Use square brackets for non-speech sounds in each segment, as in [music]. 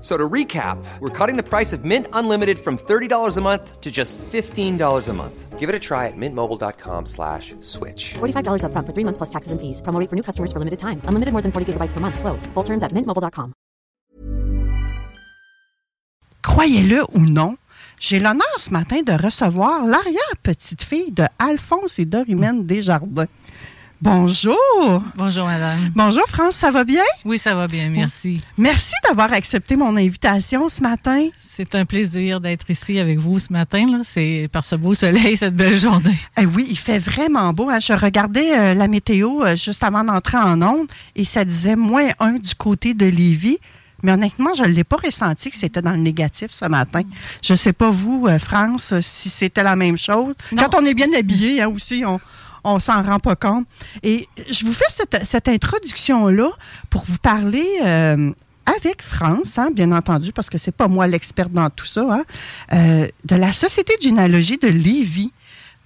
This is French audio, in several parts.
So to recap, we're cutting the price of Mint Unlimited from $30 a month to just $15 a month. Give it a try at mintmobile.com slash switch. $45 upfront for three months plus taxes and fees. Promo for new customers for limited time. Unlimited more than 40 gigabytes per month. Slows. Full terms at mintmobile.com. Croyez-le ou non, j'ai l'honneur ce matin de recevoir l'arrière-petite-fille de Alphonse et Dorimène Desjardins. Bonjour. Bonjour, madame. Bonjour, France, ça va bien? Oui, ça va bien, merci. Merci d'avoir accepté mon invitation ce matin. C'est un plaisir d'être ici avec vous ce matin. là. C'est par ce beau soleil, cette belle journée. Eh oui, il fait vraiment beau. hein. Je regardais euh, la météo euh, juste avant d'entrer en onde et ça disait moins un du côté de Lévis. Mais honnêtement, je ne l'ai pas ressenti que c'était dans le négatif ce matin. Je ne sais pas vous, euh, France, si c'était la même chose. Non. Quand on est bien habillé hein, aussi, on on s'en rend pas compte. Et je vous fais cette, cette introduction-là pour vous parler euh, avec France, hein, bien entendu, parce que c'est pas moi l'experte dans tout ça, hein, euh, de la Société de généalogie de Lévis.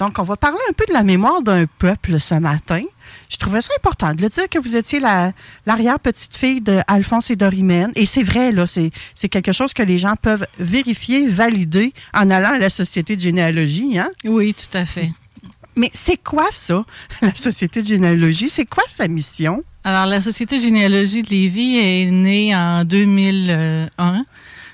Donc, on va parler un peu de la mémoire d'un peuple ce matin. Je trouvais ça important de le dire que vous étiez la- l'arrière-petite-fille d'Alphonse et Dorimène. Et c'est vrai, là, c'est quelque chose que les gens peuvent vérifier, valider en allant à la Société de généalogie. Hein? Oui, tout à fait. Mais c'est quoi ça, la Société de généalogie? C'est quoi sa mission? Alors, la Société Généalogie de Lévis est née en 2001.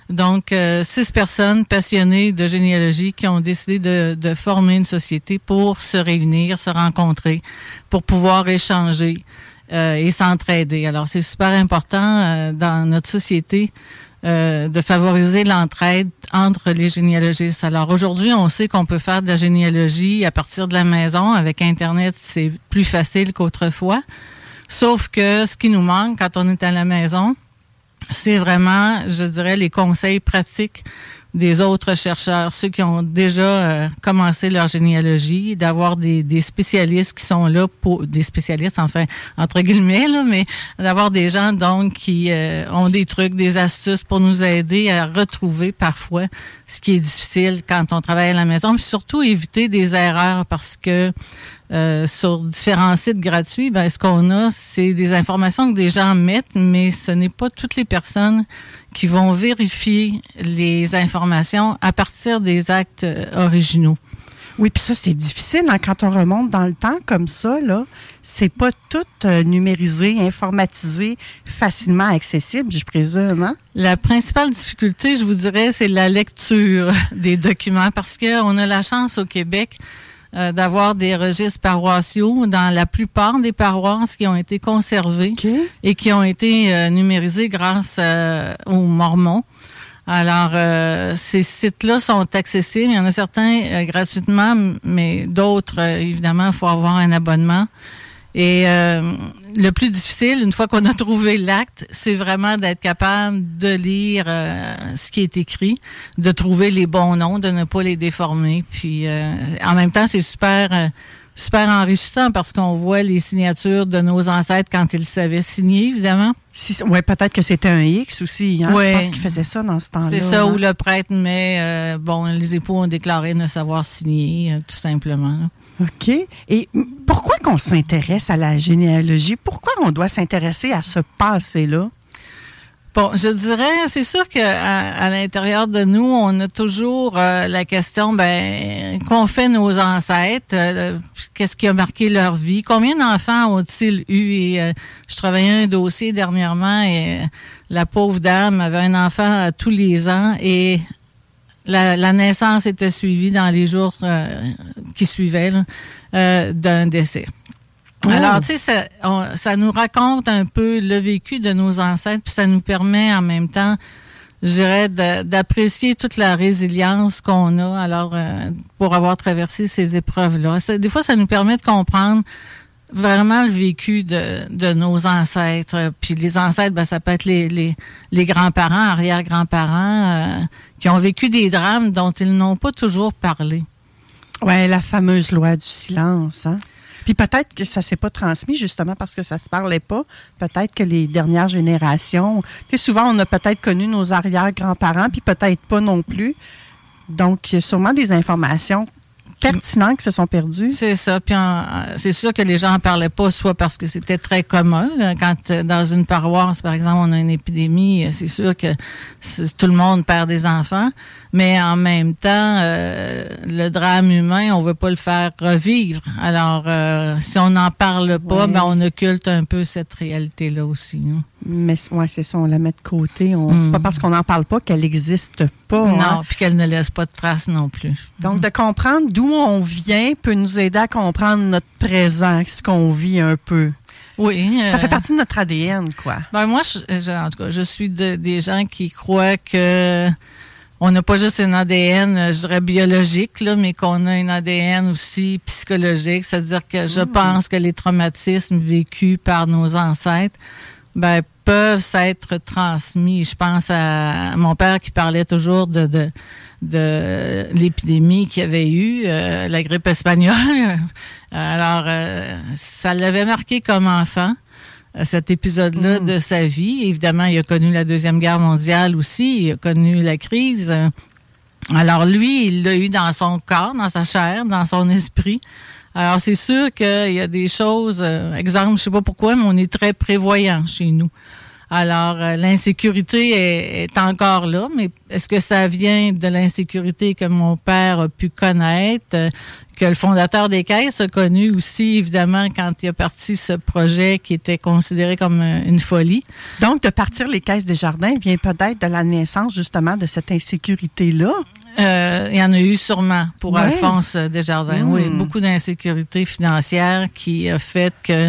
Donc, euh, six personnes passionnées de généalogie qui ont décidé de, de former une société pour se réunir, se rencontrer, pour pouvoir échanger euh, et s'entraider. Alors, c'est super important euh, dans notre société euh, de favoriser l'entraide entre les généalogistes. Alors, aujourd'hui, on sait qu'on peut faire de la généalogie à partir de la maison. Avec Internet, c'est plus facile qu'autrefois. Sauf que ce qui nous manque quand on est à la maison, c'est vraiment, je dirais, les conseils pratiques des autres chercheurs, ceux qui ont déjà euh, commencé leur généalogie, d'avoir des, des spécialistes qui sont là pour des spécialistes, enfin entre guillemets, là, mais d'avoir des gens donc qui euh, ont des trucs, des astuces pour nous aider à retrouver parfois ce qui est difficile quand on travaille à la maison, mais surtout éviter des erreurs parce que euh, sur différents sites gratuits, ben, ce qu'on a, c'est des informations que des gens mettent, mais ce n'est pas toutes les personnes qui vont vérifier les informations à partir des actes euh, originaux. Oui, puis ça, c'est difficile hein, quand on remonte dans le temps comme ça. là. C'est pas tout euh, numérisé, informatisé, facilement accessible, je présume. Hein? La principale difficulté, je vous dirais, c'est la lecture [laughs] des documents parce qu'on a la chance au Québec euh, d'avoir des registres paroissiaux dans la plupart des paroisses qui ont été conservés OK. et qui ont été euh, numérisés grâce euh, aux Mormons. Alors, euh, ces sites-là sont accessibles. Il y en a certains euh, gratuitement, mais d'autres, euh, évidemment, il faut avoir un abonnement. Et euh, le plus difficile, une fois qu'on a trouvé l'acte, c'est vraiment d'être capable de lire euh, ce qui est écrit, de trouver les bons noms, de ne pas les déformer. Puis, euh, en même temps, c'est super, euh, super enrichissant parce qu'on voit les signatures de nos ancêtres quand ils savaient signer, évidemment. Si, ouais, peut-être que c'était un X aussi. Hein? Ouais. Je pense qu'il faisait ça dans ce temps-là. C'est ça hein. où le prêtre met, euh, bon, les époux ont déclaré ne savoir signer, euh, tout simplement. là. OK? Et pourquoi qu'on s'intéresse à la généalogie? Pourquoi on doit s'intéresser à ce passé-là? Bon, je dirais, c'est sûr que à, l'intérieur de nous, on a toujours euh, la question, ben, qu'ont fait nos ancêtres, euh, qu'est-ce qui a marqué leur vie, combien d'enfants ont-ils eu? Euh, je travaillais un dossier dernièrement et la pauvre dame avait un enfant tous les ans et la, la naissance était suivie dans les jours euh, qui suivaient euh, d'un décès. Alors, tu sais, ça, on- ça nous raconte un peu le vécu de nos ancêtres, puis ça nous permet en même temps, je dirais, d'apprécier toute la résilience qu'on a, alors, euh, pour avoir traversé ces épreuves-là. Des fois, ça nous permet de comprendre vraiment le vécu de, nos ancêtres. Puis les ancêtres, ben, ça peut être les, grands-parents, arrière-grands-parents, euh, qui ont vécu des drames dont ils n'ont pas toujours parlé. Ouais, la fameuse loi du silence. Hein? Puis peut-être que ça s'est pas transmis justement parce que ça se parlait pas. Peut-être que les dernières générations, tu sais, souvent on a peut-être connu nos arrière-grands-parents, puis peut-être pas non plus. Donc, il y a sûrement des informations pertinentes qui se sont perdues. C'est ça. Puis c'est sûr que les gens en parlaient pas, soit parce que c'était très commun. là. Quand euh, dans une paroisse, par exemple, on a une épidémie, euh, c'est sûr que tout le monde perd des enfants. Mais en même temps, euh, le drame humain, on veut pas le faire revivre. Alors, euh, si on n'en parle pas, Ouais. ben on occulte un peu cette réalité-là aussi. hein. Mais ouais, c'est ça, on la met de côté. On- Mm. C'est pas parce qu'on n'en parle pas qu'elle n'existe pas. hein. Non, puis qu'elle ne laisse pas de traces non plus. Donc, de comprendre d'où on vient peut nous aider à comprendre notre présent, ce qu'on vit un peu. Oui. Ça euh, fait partie de notre ADN, quoi. Ben moi, je, je- en tout cas, je suis de- des gens qui croient que on n'a pas juste un ADN, euh, je dirais biologique, là, mais qu'on a un ADN aussi psychologique. C'est-à-dire que je pense que les traumatismes vécus par nos ancêtres, ben, peuvent s'être transmis. Je pense à mon père qui parlait toujours de, de, de l'épidémie qu'il y avait eu, euh, la grippe espagnole. [laughs] Alors, euh, ça l'avait marqué comme enfant cet épisode-là de sa vie. Évidemment, il a connu la Deuxième Guerre mondiale aussi, il a connu la crise. Euh, Alors lui, il l'a eu dans son corps, dans sa chair, dans son esprit. Alors c'est sûr qu'il y a des choses, euh, exemple, je sais pas pourquoi, mais on est très prévoyant chez nous. Alors euh, l'insécurité est, est encore là, mais est-ce que ça vient de l'insécurité que mon père a pu connaître, euh, que le fondateur des caisses a connu aussi, évidemment, quand il a parti ce projet qui était considéré comme euh, une folie? Donc, de partir les caisses des jardins vient peut-être de la naissance, justement, de cette insécurité-là? Euh, il y en a eu sûrement pour Ouais. Alphonse Desjardins. Oui, beaucoup d'insécurité financière qui a fait que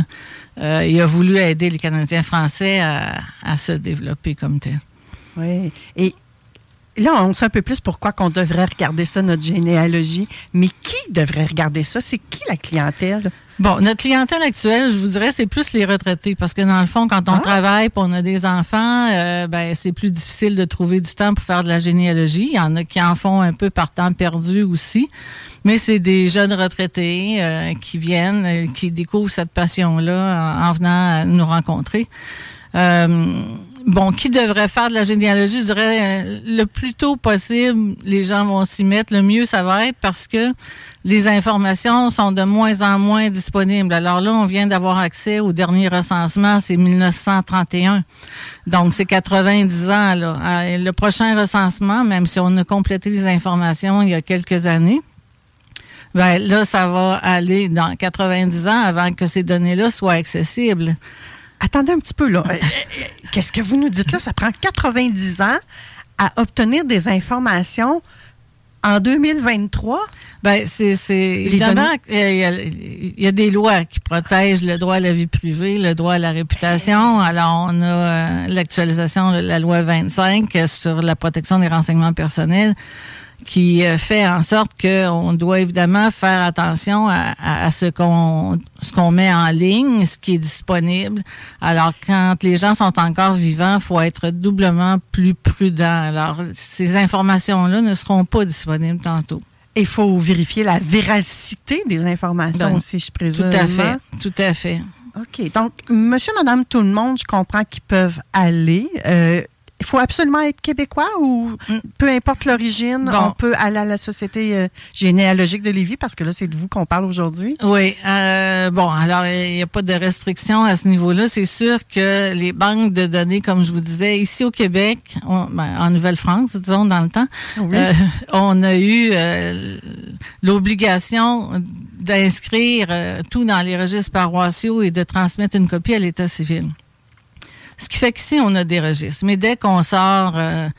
euh, il a voulu aider les Canadiens français à, se développer comme tel. Oui. Là, on sait un peu plus pourquoi qu'on devrait regarder ça, notre généalogie. Mais qui devrait regarder ça? C'est qui la clientèle? Bon, notre clientèle actuelle, je vous dirais, c'est plus les retraités parce que dans le fond, quand on Ah. travaille, puis on a des enfants, euh, ben c'est plus difficile de trouver du temps pour faire de la généalogie. Il y en a qui en font un peu par temps perdu aussi, mais c'est des jeunes retraités euh, qui viennent, euh, qui découvrent cette passion-là en, en venant nous rencontrer. Bon, qui devrait faire de la généalogie? Je dirais euh, le plus tôt possible, les gens vont s'y mettre, le mieux ça va être parce que les informations sont de moins en moins disponibles. Alors là, on vient d'avoir accès au dernier recensement, c'est 1931. Donc, c'est 90 ans. Euh, Le prochain recensement, même si on a complété les informations il y a quelques années, ben là, ça va aller dans 90 ans avant que ces données-là soient accessibles. Attendez un petit peu, là. Euh, euh, Qu'est-ce que vous nous dites là? Ça prend 90 ans à obtenir des informations en 2023? Ben, c'est, évidemment, il y, a, il y a des lois qui protègent le droit à la vie privée, le droit à la réputation. Alors, on a euh, l'actualisation de la loi 25 euh, sur la protection des renseignements personnels qui euh, fait en sorte qu'on doit évidemment faire attention à, à- à ce qu'on ce qu'on met en ligne, ce qui est disponible. Alors, quand les gens sont encore vivants, il faut être doublement plus prudent. Alors, ces informations-là ne seront pas disponibles tantôt. Il faut vérifier la véracité des informations Ben, aussi, je Tout présume. à fait, tout à fait. OK. Donc, monsieur, madame, tout le monde, je comprends qu'ils peuvent aller. Euh, il faut absolument être québécois ou Mm. peu importe l'origine, Bon. on peut aller à la Société euh, généalogique de Lévis parce que là, c'est de vous qu'on parle aujourd'hui. Oui. euh, bon, alors il n'y a pas de restriction à ce niveau-là. C'est sûr que les banques de données, comme je vous disais, ici au Québec, on- ben, en Nouvelle-France, disons dans le temps, Oui. euh, on a eu l'obligation d'inscrire tout dans les registres paroissiaux et de transmettre une copie à l'État civil. Ce qui fait qu'ici, on a des registres. Mais dès qu'on sort euh,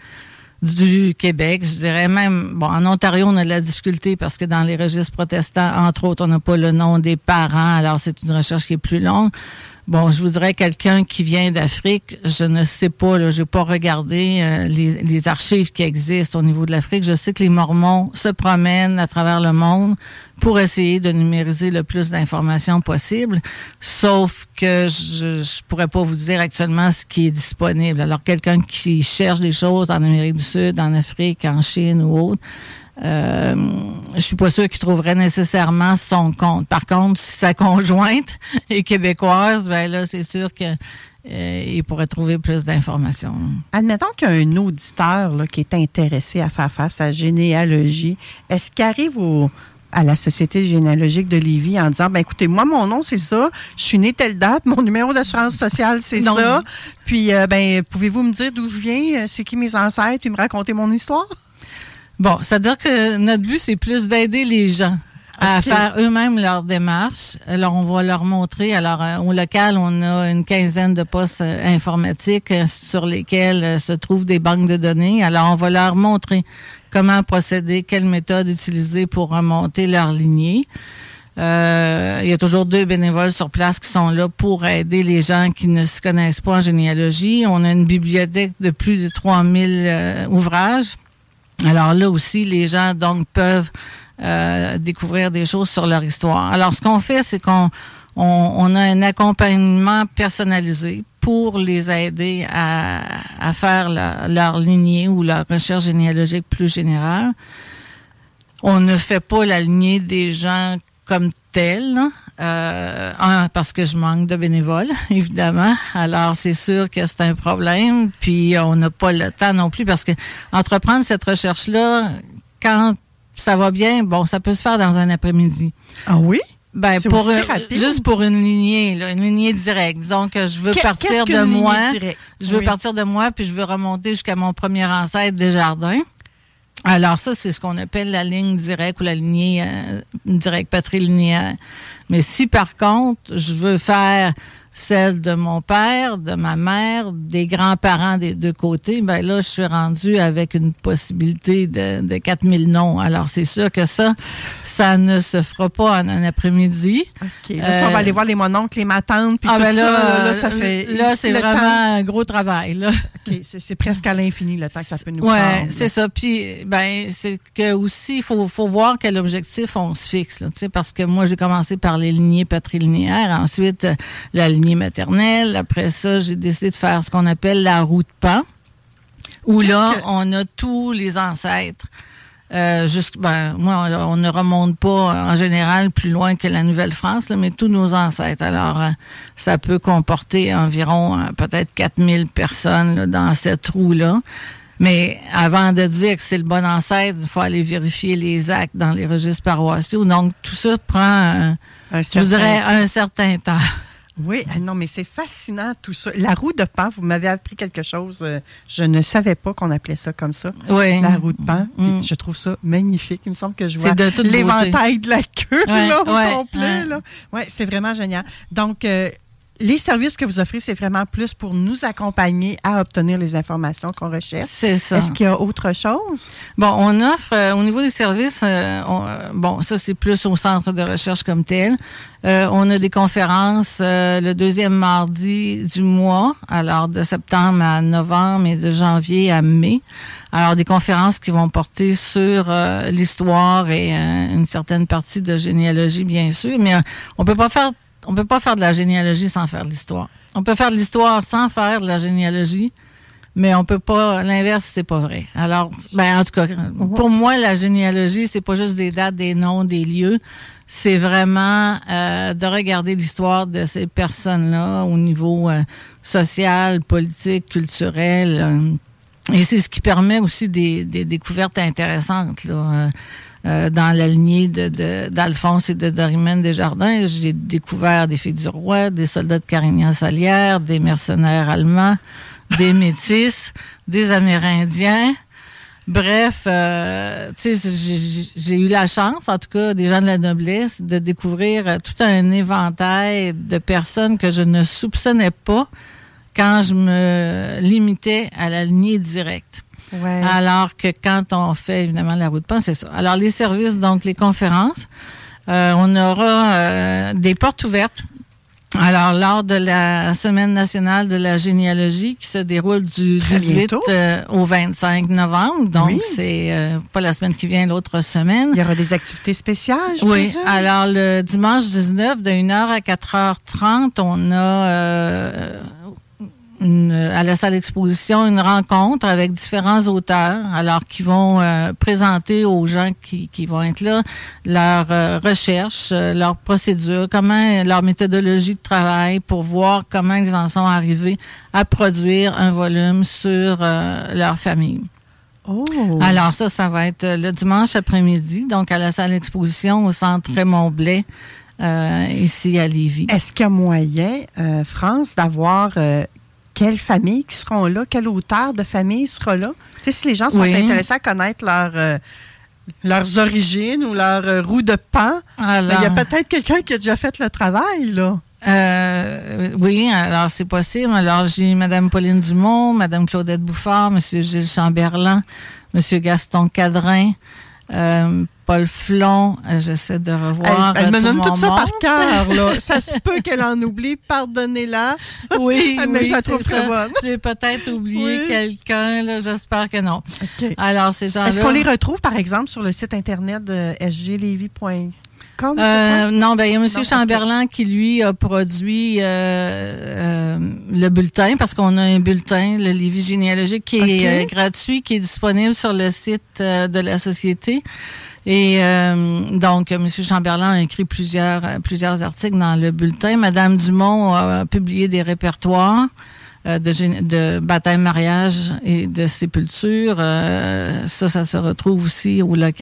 du Québec. Je dirais même, bon, en Ontario, on a de la difficulté parce que dans les registres protestants, entre autres, on n'a pas le nom des parents, alors c'est une recherche qui est plus longue. Bon, je voudrais quelqu'un qui vient d'Afrique. Je ne sais pas, là, j'ai pas regardé euh, les, archives qui existent au niveau de l'Afrique. Je sais que les Mormons se promènent à travers le monde pour essayer de numériser le plus d'informations possible. Sauf que je, je pourrais pas vous dire actuellement ce qui est disponible. Alors, quelqu'un qui cherche des choses en Amérique du Sud, en Afrique, en Chine ou autre, euh, je suis pas sûre qu'il trouverait nécessairement son compte. Par contre, si sa [laughs] conjointe est québécoise, ben là, c'est sûr que euh, il pourrait trouver plus d'informations. Admettons qu'il y a un auditeur là, qui est intéressé à faire face à généalogie. Est-ce qu'il arrive au, à la Société généalogique de Lévis en disant ben écoutez, moi, mon nom, c'est ça, je suis né telle date, mon numéro d'assurance sociale, c'est ça. Puis euh, ben, pouvez-vous me dire d'où je viens, c'est qui mes ancêtres, puis me raconter mon histoire? Bon, c'est-à-dire que notre but, c'est plus d'aider les gens à faire eux-mêmes leur démarche. Alors, on va leur montrer. Alors, euh, au local, on a une quinzaine de postes euh, informatiques euh, sur lesquels se trouvent des banques de données. Alors, on va leur montrer comment procéder, quelle méthode utiliser pour remonter leur lignée. Euh, il y a toujours deux bénévoles sur place qui sont là pour aider les gens qui ne se connaissent pas en généalogie. On a une bibliothèque de plus de 3000 euh, ouvrages alors là aussi, les gens donc peuvent euh, découvrir des choses sur leur histoire. Alors ce qu'on fait, c'est qu'on on, a un accompagnement personnalisé pour les aider à, faire leur lignée ou leur recherche généalogique plus générale. On ne fait pas la lignée des gens comme telle. Euh, un, parce que je manque de bénévoles, [laughs] évidemment. Alors, c'est sûr que c'est un problème. Puis, on n'a pas le temps non plus parce que entreprendre cette recherche-là, quand ça va bien, bon, ça peut se faire dans un après-midi. Ah oui? Ben, pour juste pour une lignée, une lignée directe. Disons que je veux partir de moi. Je veux partir de moi, puis je veux remonter jusqu'à mon premier ancêtre des jardins. Alors ça, c'est ce qu'on appelle la ligne directe ou la lignée euh, directe patrilinéaire. Mais si par contre, je veux faire celle de mon père, de ma mère, des grands-parents des deux côtés, ben là, je suis rendue avec une possibilité de, de 4000 noms. Alors, c'est sûr que ça, ça ne se fera pas en un après-midi. OK. Là, on va aller voir les mononcles, les matantes, puis ah, tout ben là, là, ça fait... Là, c'est vraiment un gros travail, là. OK. C'est presque à l'infini, le temps que ça peut nous ouais, prendre. Oui, c'est ça. Puis, ben, c'est que aussi, il faut, faut voir quel objectif on se fixe, là, parce que moi, j'ai commencé par les lignées patrilinéaires, ensuite, la lignée maternelle. Après ça, j'ai décidé de faire ce qu'on appelle la roue de pan, où là, on a tous les ancêtres. Euh, juste, ben, moi, on ne remonte pas en général plus loin que la Nouvelle-France, mais tous nos ancêtres. Alors, euh, ça peut comporter environ euh, peut-être 4000 personnes dans cette roue-là. Mais avant de dire que c'est le bon ancêtre, il faut aller vérifier les actes dans les registres paroissiaux. Donc, tout ça prend, je dirais, un certain temps. Oui, ah non, mais c'est fascinant tout ça. La roue de pan, vous m'avez appris quelque chose. Euh, je ne savais pas qu'on appelait ça comme ça. Oui. La roue de pan. Mm. Je trouve ça magnifique. Il me semble que je vois l'éventail de la queue là, au complet. Là. Ouais, c'est vraiment génial. Donc, euh, les services que vous offrez, c'est vraiment plus pour nous accompagner à obtenir les informations qu'on recherche. C'est ça. Est-ce qu'il y a autre chose? Bon, on offre, euh, au niveau des services, euh, euh, bon, ça c'est plus au centre de recherche comme tel. on a des conférences le deuxième mardi du mois, alors de septembre à novembre et de janvier à mai. Alors, des conférences qui vont porter sur l'histoire et une certaine partie de généalogie, bien sûr, mais on peut pas faire on peut pas faire de la généalogie sans faire de l'histoire. On peut faire de l'histoire sans faire de la généalogie, mais on peut pas. L'inverse, c'est pas vrai. Alors, ben en tout cas, pour moi, la généalogie, c'est pas juste des dates, des noms, des lieux. C'est vraiment euh, de regarder l'histoire de ces personnes-là au niveau euh, social, politique, culturel. Euh, et c'est ce qui permet aussi des, des découvertes intéressantes. Là. Euh, dans la lignée d'Alphonse de, et de Dorimène Desjardins. J'ai découvert des filles du roi, des soldats de Carignan-Salière, des mercenaires allemands, des métis, des Amérindiens. Bref, euh, j'ai eu la chance, en tout cas, des gens de la noblesse, de découvrir tout un éventail de personnes que je ne soupçonnais pas quand je me limitais à la lignée directe. Ouais. Alors que quand on fait évidemment la route de pain, c'est ça. Alors les services, donc les conférences, euh, on aura euh, des portes ouvertes. Alors, lors de la Semaine nationale de la généalogie qui se déroule du Très 18 bientôt. euh, au 25 novembre, donc Oui. c'est euh, pas la semaine qui vient, l'autre semaine. Il y aura des activités spéciales, je Oui, présume? alors le dimanche 19, de 1h à 4h30, on a euh, une- à la salle d'exposition une rencontre avec différents auteurs, alors qui vont euh, présenter aux gens qui, qui vont être là leur euh, recherche, euh, leur procédure, comment leur méthodologie de travail pour voir comment ils en sont arrivés à produire un volume sur euh, leur famille. Oh. Alors ça, ça va être le dimanche après-midi, donc à la salle d'exposition au centre Raymond Blais, euh, ici à Lévis. Est-ce qu'il y a moyen, euh, France, d'avoir euh, quelle famille qui seront là, quel auteur de famille sera là? Tu sais, si les gens sont Oui. intéressés à connaître leur, euh, leurs origines ou leur euh, roue de pan, ben, il y a peut-être quelqu'un qui a déjà fait le travail, là. euh, oui, alors c'est possible. Alors j'ai Mme Pauline Dumont, Mme Claudette Bouffard, M. Gilles Chamberlain, M. Gaston Cadrin, euh, Paul Flon. Euh, J'essaie de revoir. elle elle euh, me tout nomme mon tout ça par cœur, là. Ça se peut qu'elle en oublie, pardonnez-la. [laughs] Oui, [laughs] Mais oui, je la trouve très ça. bonne. J'ai peut-être oublié Oui. quelqu'un, là, j'espère que non. Alors, ces gens-là... Est-ce qu'on les retrouve, par exemple, sur le site internet de sglevy.com? Euh, non, ben il y a M. Non. Chamberlain qui, lui, a produit euh, euh, le bulletin, parce qu'on a un bulletin, le Lévis généalogique, qui est gratuit, qui est disponible sur le site de la Société. Et donc, M. Chamberlain a écrit plusieurs, plusieurs articles dans le bulletin. Madame Dumont a publié des répertoires de, de baptême, mariage et de sépulture. Euh, ça, ça se retrouve aussi au local.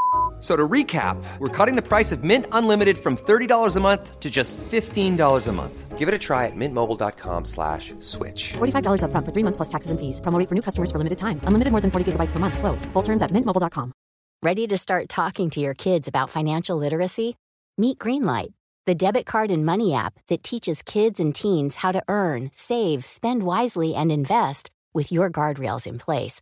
F- So to recap, we're cutting the price of Mint Unlimited from $30 a month to just $15 a month. Give it a try at mintmobile.com slash switch. $45 upfront for three months plus taxes and fees. Promo rate for new customers for limited time. Unlimited more than 40 gigabytes per month. Slows. Full terms at mintmobile.com. Ready to start talking to your kids about financial literacy? Meet Greenlight, the debit card and money app that teaches kids and teens how to earn, save, spend wisely, and invest with your guardrails in place.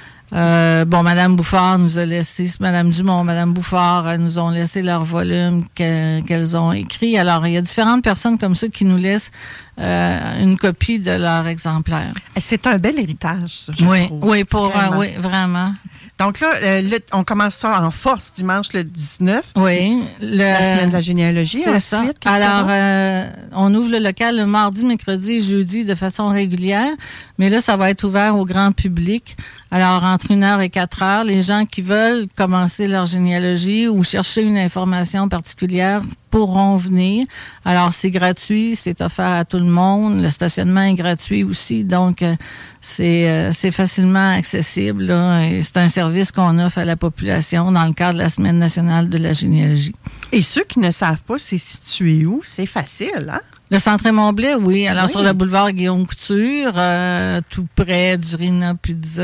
Euh, bon, Madame Bouffard nous a laissé, Madame Dumont, Madame Bouffard euh, nous ont laissé leur volume que- qu'elles ont écrit. Alors, il y a différentes personnes comme ça qui nous laissent euh, une copie de leur exemplaire. C'est un bel héritage, ça, je Oui, trouve. oui, pour, euh, Vraiment. oui, vraiment. Donc là, euh, le- on commence ça en force dimanche le 19, Oui. Le, la semaine de la généalogie. C'est ça. Alors, euh, on ouvre le local le mardi, mercredi et jeudi de façon régulière, mais là, ça va être ouvert au grand public. Alors, entre une heure et quatre heures, les gens qui veulent commencer leur généalogie ou chercher une information particulière pourront venir. Alors, c'est gratuit, c'est offert à tout le monde. Le stationnement est gratuit aussi, donc euh, c'est euh, c'est facilement accessible. c'est un service qu'on offre à la population dans le cadre de la Semaine nationale de la généalogie. Et ceux qui ne savent pas c'est situé où, c'est facile, hein? Le centre Montblé, oui. Alors, Oui. sur le boulevard Guillaume Couture, euh, tout près du Rina Pizza.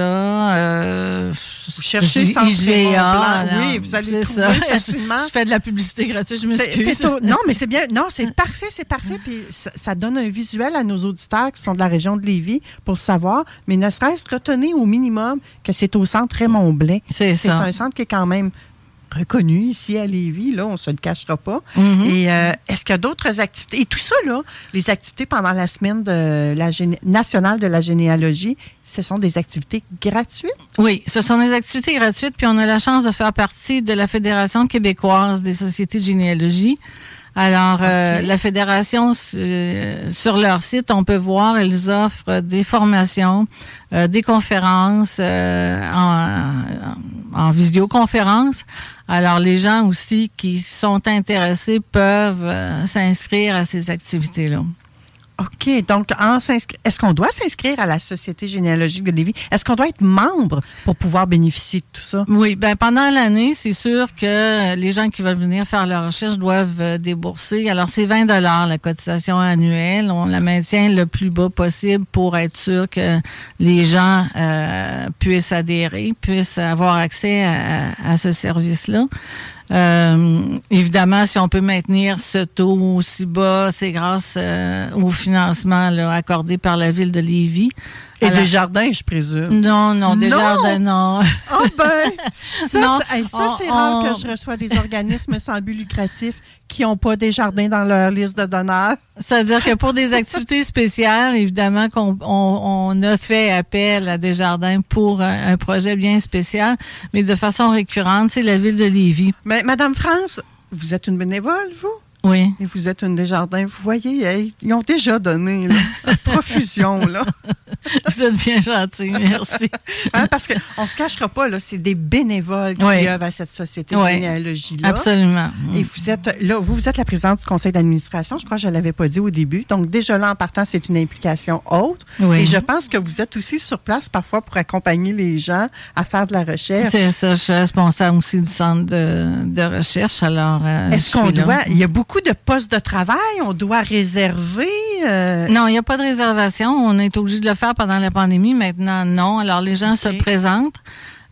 Euh, Vous cherchez Centre Raymond Blanc. Oui, vous allez le c'est trouver ça. [laughs] facilement. Je, fais de la publicité gratuite, je C'est- m'excuse. c'est non, mais c'est bien. Non, c'est [laughs] parfait, c'est parfait. Puis ça, ça donne un visuel à nos auditeurs qui sont de la région de Lévis pour savoir. Mais ne serait-ce retenez au minimum que c'est au centre Raymond Blais. C'est C'est ça. un centre qui est quand même reconnu ici à Lévis, là, on ne se le cachera pas. Mhm. Et euh, est-ce qu'il y a d'autres activités? Et tout ça, là, les activités pendant la semaine de la géné- nationale de la généalogie, ce sont des activités gratuites? Oui, ce sont des activités gratuites, puis on a la chance de faire partie de la Fédération québécoise des sociétés de généalogie. Alors, euh, la fédération, euh, sur leur site, on peut voir, ils offrent des formations, des conférences en, en visioconférence. Alors, les gens aussi qui sont intéressés peuvent euh, s'inscrire à ces activités-là. OK. Donc, est-ce qu'on doit s'inscrire à la Société généalogique de Lévis? Est-ce qu'on doit être membre pour pouvoir bénéficier de tout ça? Oui. Ben pendant l'année, c'est sûr que les gens qui veulent venir faire leur recherche doivent euh, débourser. Alors, c'est 20 la cotisation annuelle. On la maintient le plus bas possible pour être sûr que les gens euh, puissent adhérer, puissent avoir accès à ce service-là. Euh, évidemment, si on peut maintenir ce taux aussi bas, c'est grâce euh, au financement accordé par la ville de Lévis. Et des jardins, je présume. Non, non, des jardins, non. Ah ben, ça, [laughs] c'est rare que je reçois des organismes sans but lucratif qui n'ont pas des jardins dans leur liste de donneurs. C'est-à-dire que pour des [laughs] activités spéciales, évidemment qu'on on, a fait appel à des jardins pour un, projet bien spécial, mais de façon récurrente, c'est la ville de Lévis. Mais Madame France, vous êtes une bénévole, vous? Oui. Et vous êtes une Desjardins. Vous voyez, ils ont déjà donné [laughs] profusion. Là. [laughs] vous êtes bien gentil, merci. Hein, parce qu'on ne se cachera pas, là, c'est des bénévoles qui œuvrent à cette société de généalogie-là. Absolument. Et vous êtes là, vous, vous êtes la présidente du conseil d'administration, je crois que je ne l'avais pas dit au début. Donc, déjà là, en partant, c'est une implication autre. Et je pense que vous êtes aussi sur place parfois pour accompagner les gens à faire de la recherche. C'est ça, je suis responsable aussi du centre de, recherche. Alors, euh, est-ce qu'on doit. Il y a beaucoup de postes de travail? On doit réserver? Euh? Non, il n'y a pas de réservation. On est obligé de le faire pendant la pandémie. Maintenant, non. Alors, les gens se présentent.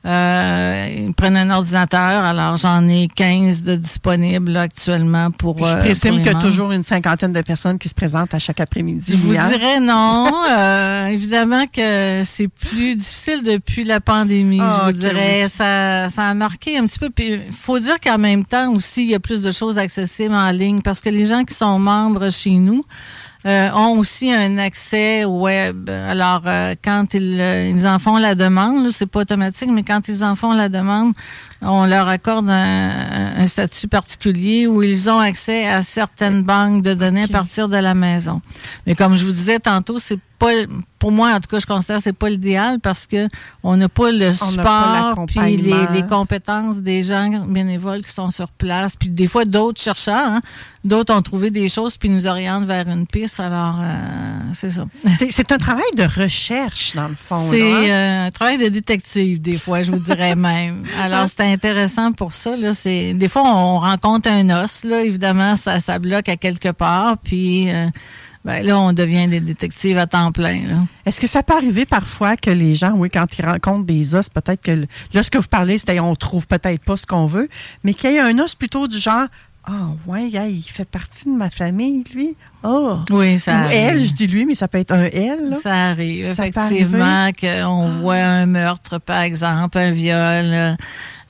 Euh, ils prennent un ordinateur. Alors, j'en ai 15 de disponibles actuellement pour. Je euh, présume qu'il y a toujours une cinquantaine de personnes qui se présentent à chaque après-midi. Je vous dirais non. [laughs] euh, évidemment que c'est plus difficile depuis la pandémie. je ah, vous dirais, ça, ça a marqué un petit peu. Puis, il faut dire qu'en même temps aussi, il y a plus de choses accessibles en ligne parce que les gens qui sont membres chez nous, euh, ont aussi un accès web. Alors, euh, quand ils, euh, ils, en font la demande, c'est pas automatique, mais quand ils en font la demande, on leur accorde un, statut particulier où ils ont accès à certaines banques de données à partir de la maison. Mais comme je vous disais tantôt, c'est pas pour moi en tout cas je considère que c'est pas l'idéal parce que on n'a pas le support puis les, compétences des gens bénévoles qui sont sur place. Puis des fois d'autres chercheurs hein, d'autres ont trouvé des choses puis nous orientent vers une piste. Alors euh, c'est ça. C'est un travail de recherche dans le fond c'est hein? euh, un travail de détective des fois je vous dirais même. [laughs] Alors c'est intéressant pour ça là. C'est des fois on rencontre un os là. Évidemment ça ça bloque à quelque part puis euh, ben là, on devient des détectives à temps plein. Est-ce que ça peut arriver parfois que les gens, oui, quand ils rencontrent des os, peut-être que là, ce que vous parlez, c'est on trouve peut-être pas ce qu'on veut, mais qu'il y ait un os plutôt du genre Ah, ouais, il fait partie de ma famille, lui. Oh. Oui, ça Ou elle, je dis lui, mais ça peut être un elle. Ça arrive, effectivement, qu'on voit un meurtre, par exemple, un viol.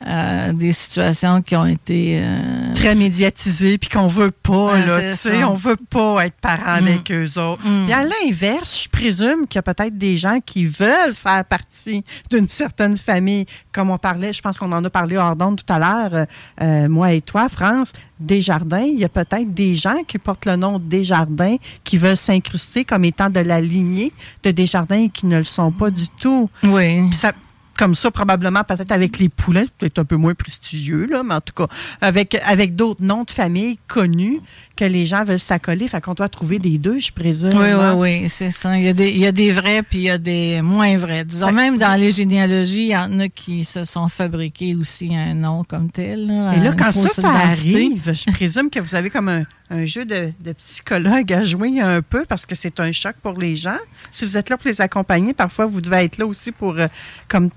Euh, des situations qui ont été euh, très médiatisées puis qu'on veut pas là, tu sais, on veut pas être parent mm. avec eux autres. Mm. à l'inverse, je présume qu'il y a peut-être des gens qui veulent faire partie d'une certaine famille, comme on parlait, je pense qu'on en a parlé hors d'onde tout à l'heure, euh, moi et toi, France, Desjardins. Il y a peut-être des gens qui portent le nom Desjardins qui veulent s'incruster comme étant de la lignée de Desjardins et qui ne le sont pas du tout. Oui. ça, comme ça, probablement, peut-être avec les poulets, peut-être un peu moins prestigieux, là, mais en tout cas, avec, avec d'autres noms de famille connus que les gens veulent s'accoler. Fait qu'on doit trouver des deux, je présume. Oui, oui, oui, c'est ça. Il y, a des, il y a des vrais, puis il y a des moins vrais. Disons, même dans les généalogies, il y en a qui se sont fabriqués aussi un nom comme tel. Et là, quand ça, ça arrive, je [laughs] présume que vous avez comme un, un jeu de, de, psychologue à jouer un peu parce que c'est un choc pour les gens. Si vous êtes là pour les accompagner, parfois, vous devez être là aussi pour, euh, comme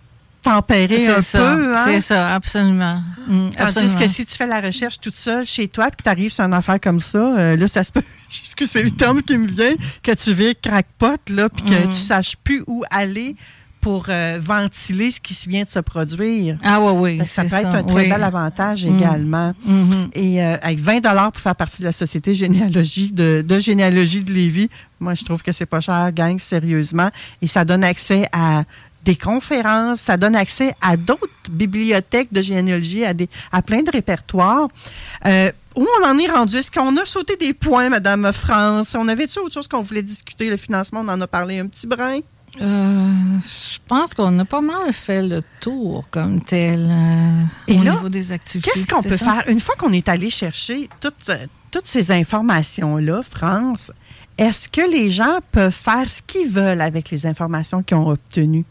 tempérer un peu. Hein? C'est ça, absolument. Mm, Tandis que si tu fais la recherche toute seule chez toi, puis tu arrives sur une affaire comme ça, euh, là, ça se peut, [laughs] c'est le terme qui me vient, que tu vis crackpot, là, puis que mm. tu saches plus où aller pour euh, ventiler ce qui vient de se produire. Ah oui, oui. Ça peut être un très bel avantage mm. également. Mm-hmm. Et euh, avec 20 pour faire partie de la Société généalogie de, de généalogie de Lévis, moi, je trouve que c'est pas cher, gang, sérieusement. Et ça donne accès à des conférences, ça donne accès à d'autres bibliothèques de généalogie, à, des, à plein de répertoires. Euh, où on en est rendu? Est-ce qu'on a sauté des points, Madame France? On avait-tu autre chose qu'on voulait discuter? Le financement, on en a parlé un petit brin. Euh, je pense qu'on a pas mal fait le tour comme tel euh, Et au là, niveau des activités. Qu'est-ce qu'on peut ça? faire? Une fois qu'on est allé chercher toutes, toutes ces informations-là, France, est-ce que les gens peuvent faire ce qu'ils veulent avec les informations qu'ils ont obtenues?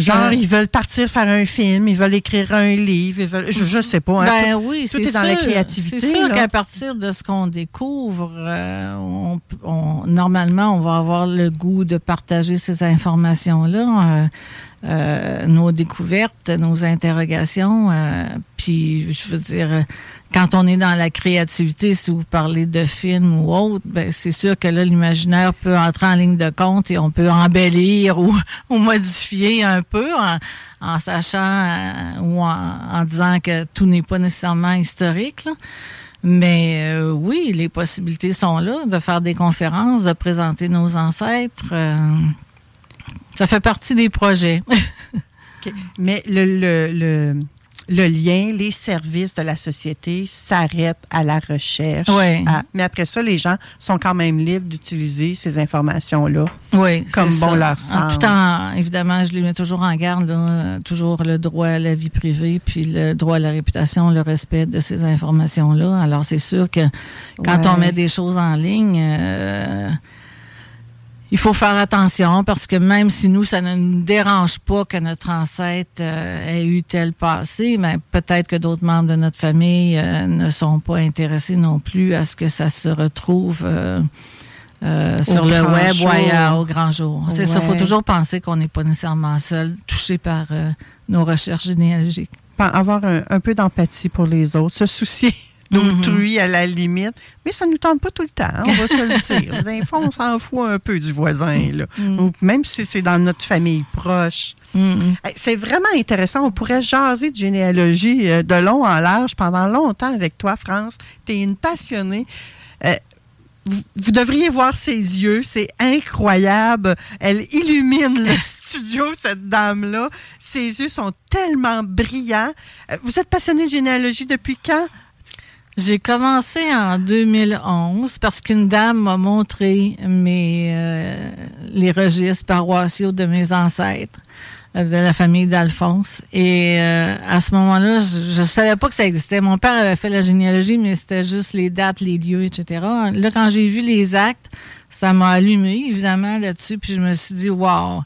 Genre, Euh, ils veulent partir faire un film, ils veulent écrire un livre, ils veulent, je, je sais pas. hein, Ben tout- oui, tout c'est est dans la créativité, C'est sûr qu'à partir de ce qu'on découvre, euh, on- on- normalement, on va avoir le goût de partager ces informations-là, euh, euh, nos découvertes, nos interrogations. euh, puis, je veux dire, quand on est dans la créativité, si vous parlez de films ou autre, ben, c'est sûr que là, l'imaginaire peut entrer en ligne de compte et on peut embellir ou, [laughs] modifier un peu en, sachant euh, ou en, disant que tout n'est pas nécessairement historique. Mais oui, les possibilités sont là de faire des conférences, de présenter nos ancêtres. Ça fait partie des projets. [laughs] Mais le, le, le, le lien, les services de la société s'arrêtent à la recherche. Ouais. à- mais après ça, les gens sont quand même libres d'utiliser ces informations-là. Oui, Comme bon ça. leur En semble. tout en, évidemment, je les mets toujours en garde, là, toujours le droit à la vie privée, puis le droit à la réputation, le respect de ces informations-là. Alors, c'est sûr que quand on met des choses en ligne, euh, il faut faire attention parce que même si nous, ça ne nous dérange pas que notre ancêtre euh, ait eu tel passé, mais peut-être que d'autres membres de notre famille euh, ne sont pas intéressés non plus à ce que ça se retrouve euh, sur le web jour. ou ailleurs au grand jour. C'est ça, il faut toujours penser qu'on n'est pas nécessairement seul, touché par nos recherches généalogiques. Avoir un, un peu d'empathie pour les autres, se soucier d'autrui à la limite. Mais ça ne nous tente pas tout le temps, hein, on va se le dire. [laughs] Des fois, on s'en fout un peu du voisin. Là. Ou même si c'est dans notre famille proche. Mhm. Hey, C'est vraiment intéressant. On pourrait jaser de généalogie euh, de long en large pendant longtemps avec toi, France. Tu es une passionnée. Euh, vous, vous devriez voir ses yeux. C'est incroyable. Elle illumine le [laughs] studio, cette dame-là. Ses yeux sont tellement brillants. Euh, Vous êtes passionnée de généalogie depuis quand? J'ai commencé en 2011 parce qu'une dame m'a montré mes, euh, les registres paroissiaux de mes ancêtres, euh, de la famille d'Alphonse. Et euh, à ce moment-là, je ne savais pas que ça existait. Mon père avait fait la généalogie, mais c'était juste les dates, les lieux, etc. Là, quand j'ai vu les actes, ça m'a allumé, évidemment, là-dessus. Puis je me suis dit, wow,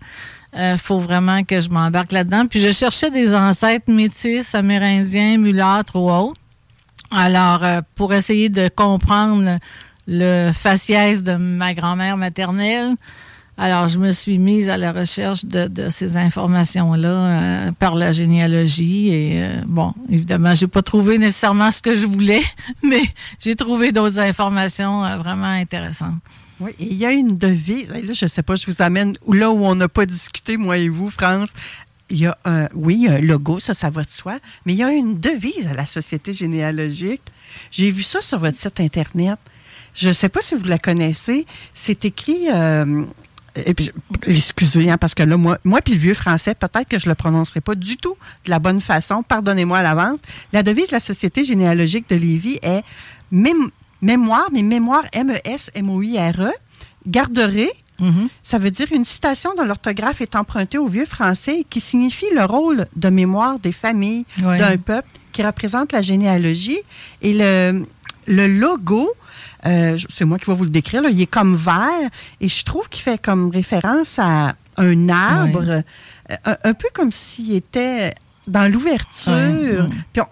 il faut vraiment que je m'embarque là-dedans. Puis je cherchais des ancêtres métis, amérindiens, mulâtres ou autres. Alors, euh, pour essayer de comprendre le faciès de ma grand-mère maternelle, alors je me suis mise à la recherche de, ces informations-là euh, par la généalogie. Et euh, bon, évidemment, j'ai pas trouvé nécessairement ce que je voulais, [laughs] mais j'ai trouvé d'autres informations vraiment intéressantes. Oui, et il y a une devise. Là, je ne sais pas, je vous amène là où on n'a pas discuté, moi et vous, France. Il y a un, oui, un logo, ça, ça va de soi, mais il y a une devise à la Société généalogique. J'ai vu ça sur votre site Internet. Je ne sais pas si vous la connaissez. C'est écrit. euh, excusez, hein, parce que là, moi, moi puis le vieux français, peut-être que je ne le prononcerai pas du tout de la bonne façon. Pardonnez-moi à l'avance. La devise de la Société généalogique de Lévis est mém- mémoire, mais mémoire M-E-S-M-O-I-R-E, Mhm. Ça veut dire une citation dont l'orthographe est empruntée au vieux français qui signifie le rôle de mémoire des familles d'un peuple qui représente la généalogie. Et le, le logo, euh, c'est moi qui vais vous le décrire, là, il est comme vert et je trouve qu'il fait comme référence à un arbre, euh, un, un peu comme s'il était dans l'ouverture. Mm. Puis on-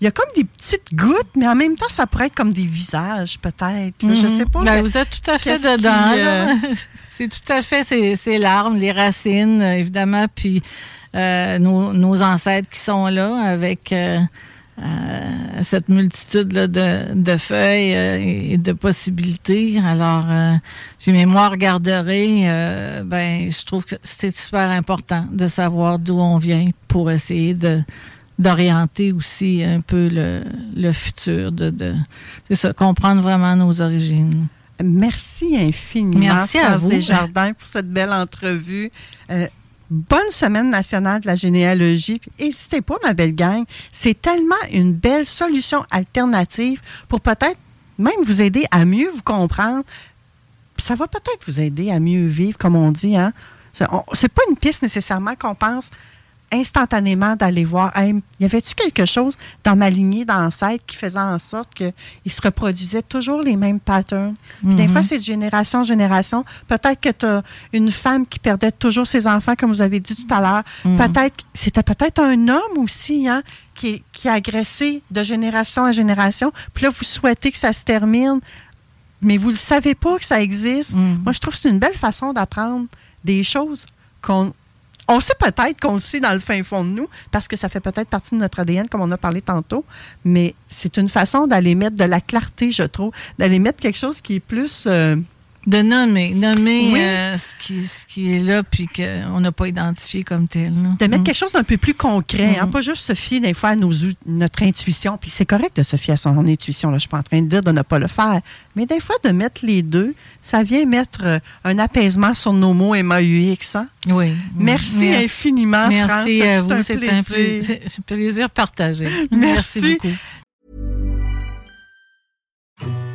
il y a comme des petites gouttes, mais en même temps, ça pourrait être comme des visages, peut-être. là, Je Mhm. sais pas. Ben, vous êtes tout à fait dedans. là. [laughs] C'est tout à fait ces, larmes, les racines, euh, évidemment, puis euh, nos, nos ancêtres qui sont là avec euh, euh, cette multitude là, de, de feuilles euh, et de possibilités. Alors, euh, puis mémoire garderée, euh, ben, je trouve que c'est super important de savoir d'où on vient pour essayer de d'orienter aussi un peu le, le futur, de, de c'est ça, comprendre vraiment nos origines. Merci infiniment, Merci à France vous. Desjardins, pour cette belle entrevue. Euh, bonne semaine nationale de la généalogie. N'hésitez pas, ma belle gang. C'est tellement une belle solution alternative pour peut-être même vous aider à mieux vous comprendre ça va peut-être vous aider à mieux vivre, comme on dit. Hein? C'est pas une piste nécessairement qu'on pense instantanément d'aller voir, y avait-tu quelque chose dans ma lignée d'ancêtres qui faisait en sorte qu'ils se reproduisaient toujours les mêmes patterns? Des fois, mhm. c'est de génération en génération. Peut-être que tu as une femme qui perdait toujours ses enfants, comme vous avez dit tout à l'heure. Mhm. Peut-être, c'était peut-être un homme aussi, hein, qui, qui a agressé de génération en génération. Puis là, vous souhaitez que ça se termine, mais vous ne savez pas que ça existe. Mhm. Moi, je trouve que c'est une belle façon d'apprendre des choses qu'on on sait peut-être qu'on le sait dans le fin fond de nous, parce que ça fait peut-être partie de notre ADN, comme on a parlé tantôt, mais c'est une façon d'aller mettre de la clarté, je trouve, d'aller mettre quelque chose qui est plus... Euh, de nommer, nommer euh, ce, qui, ce qui est là puis qu'on n'a pas identifié comme tel. De mettre mm. quelque chose d'un peu plus concret, hein, mm. pas juste se fier des fois à nos, notre intuition. Puis c'est correct de se fier à son intuition, là, je suis pas en train de dire de ne pas le faire. Mais des fois, de mettre les deux, ça vient mettre euh, un apaisement sur nos mots MAUX. Hein? Oui. Merci, infiniment, Merci à vous, c'est un, plaisir. [laughs] un plaisir partagé. Merci, Merci beaucoup.